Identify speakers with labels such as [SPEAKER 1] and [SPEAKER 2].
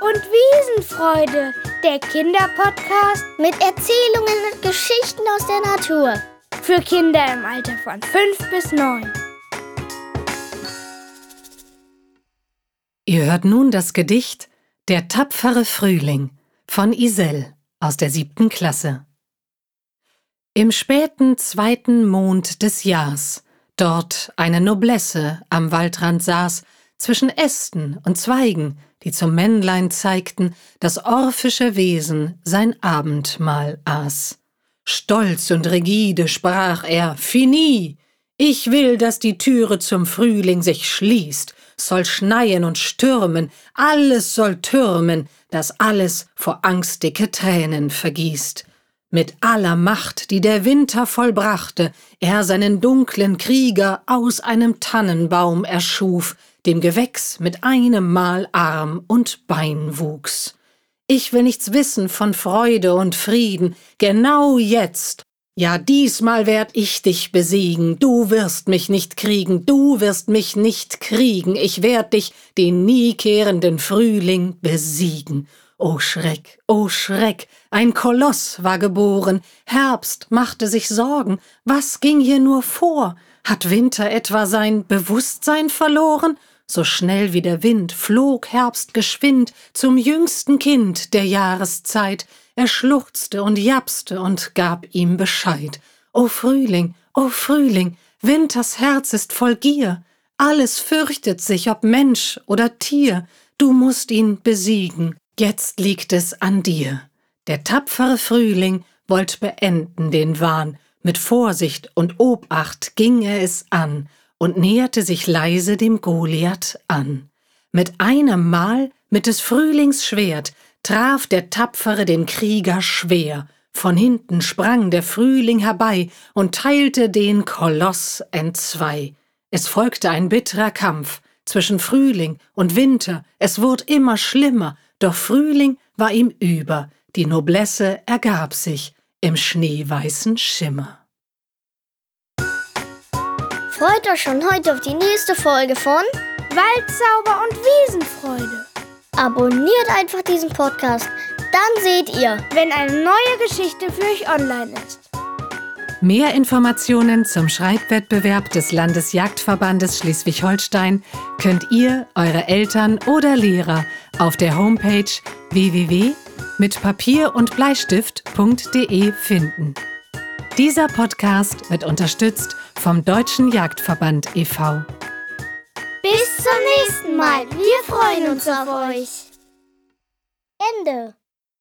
[SPEAKER 1] Wiesenfreude, der Kinderpodcast
[SPEAKER 2] mit Erzählungen und Geschichten aus der Natur.
[SPEAKER 1] für Kinder im Alter von 5 bis 9.
[SPEAKER 3] Ihr hört nun das Gedicht Der tapfere Frühling von Isel aus der siebten Klasse. Im späten zweiten Mond des Jahrs, dort eine Noblesse am Waldrand saß, zwischen Ästen und Zweigen, die zum Männlein zeigten, das orphische Wesen sein Abendmahl aß. Stolz und rigide sprach er, Fini! Ich will, dass die Türe zum Frühling sich schließt, soll schneien und stürmen, alles soll türmen, das alles vor Angst dicke Tränen vergießt. Mit aller Macht, die der Winter vollbrachte, er seinen dunklen Krieger aus einem Tannenbaum erschuf, dem Gewächs mit einem Mal Arm und Bein wuchs. Ich will nichts wissen von Freude und Frieden, genau jetzt. Ja, diesmal werd ich dich besiegen, du wirst mich nicht kriegen, du wirst mich nicht kriegen, ich werd dich, den nie kehrenden Frühling, besiegen. O Schreck, o Schreck, ein Koloss war geboren, Herbst machte sich Sorgen, was ging hier nur vor? Hat Winter etwa sein Bewusstsein verloren? So schnell wie der Wind flog Herbst geschwind zum jüngsten Kind der Jahreszeit. Er schluchzte und japste und gab ihm Bescheid. O Frühling, o Frühling, Winters Herz ist voll Gier. Alles fürchtet sich, ob Mensch oder Tier. Du musst ihn besiegen. Jetzt liegt es an dir. Der tapfere Frühling wollt beenden den Wahn. Mit Vorsicht und Obacht ging er es an und näherte sich leise dem Goliath an. Mit einem Mal, mit des Frühlings Schwert, traf der Tapfere den Krieger schwer. Von hinten sprang der Frühling herbei und teilte den Koloss entzwei. Es folgte ein bitterer Kampf zwischen Frühling und Winter, es wurd immer schlimmer, doch Frühling war ihm über, die Noblesse ergab sich im schneeweißen Schimmer.
[SPEAKER 2] Freut euch schon heute auf die nächste Folge von
[SPEAKER 1] Waldzauber und Wiesenfreude.
[SPEAKER 2] Abonniert einfach diesen Podcast, dann seht ihr.
[SPEAKER 1] Wenn eine neue Geschichte für euch online ist.
[SPEAKER 3] Mehr Informationen zum Schreibwettbewerb des Landesjagdverbandes Schleswig-Holstein könnt ihr, eure Eltern oder Lehrer auf der Homepage www.mitpapier und Bleistift.de finden. Dieser Podcast wird unterstützt vom Deutschen Jagdverband e.V.
[SPEAKER 2] Bis zum nächsten Mal. Wir freuen uns auf euch. Ende.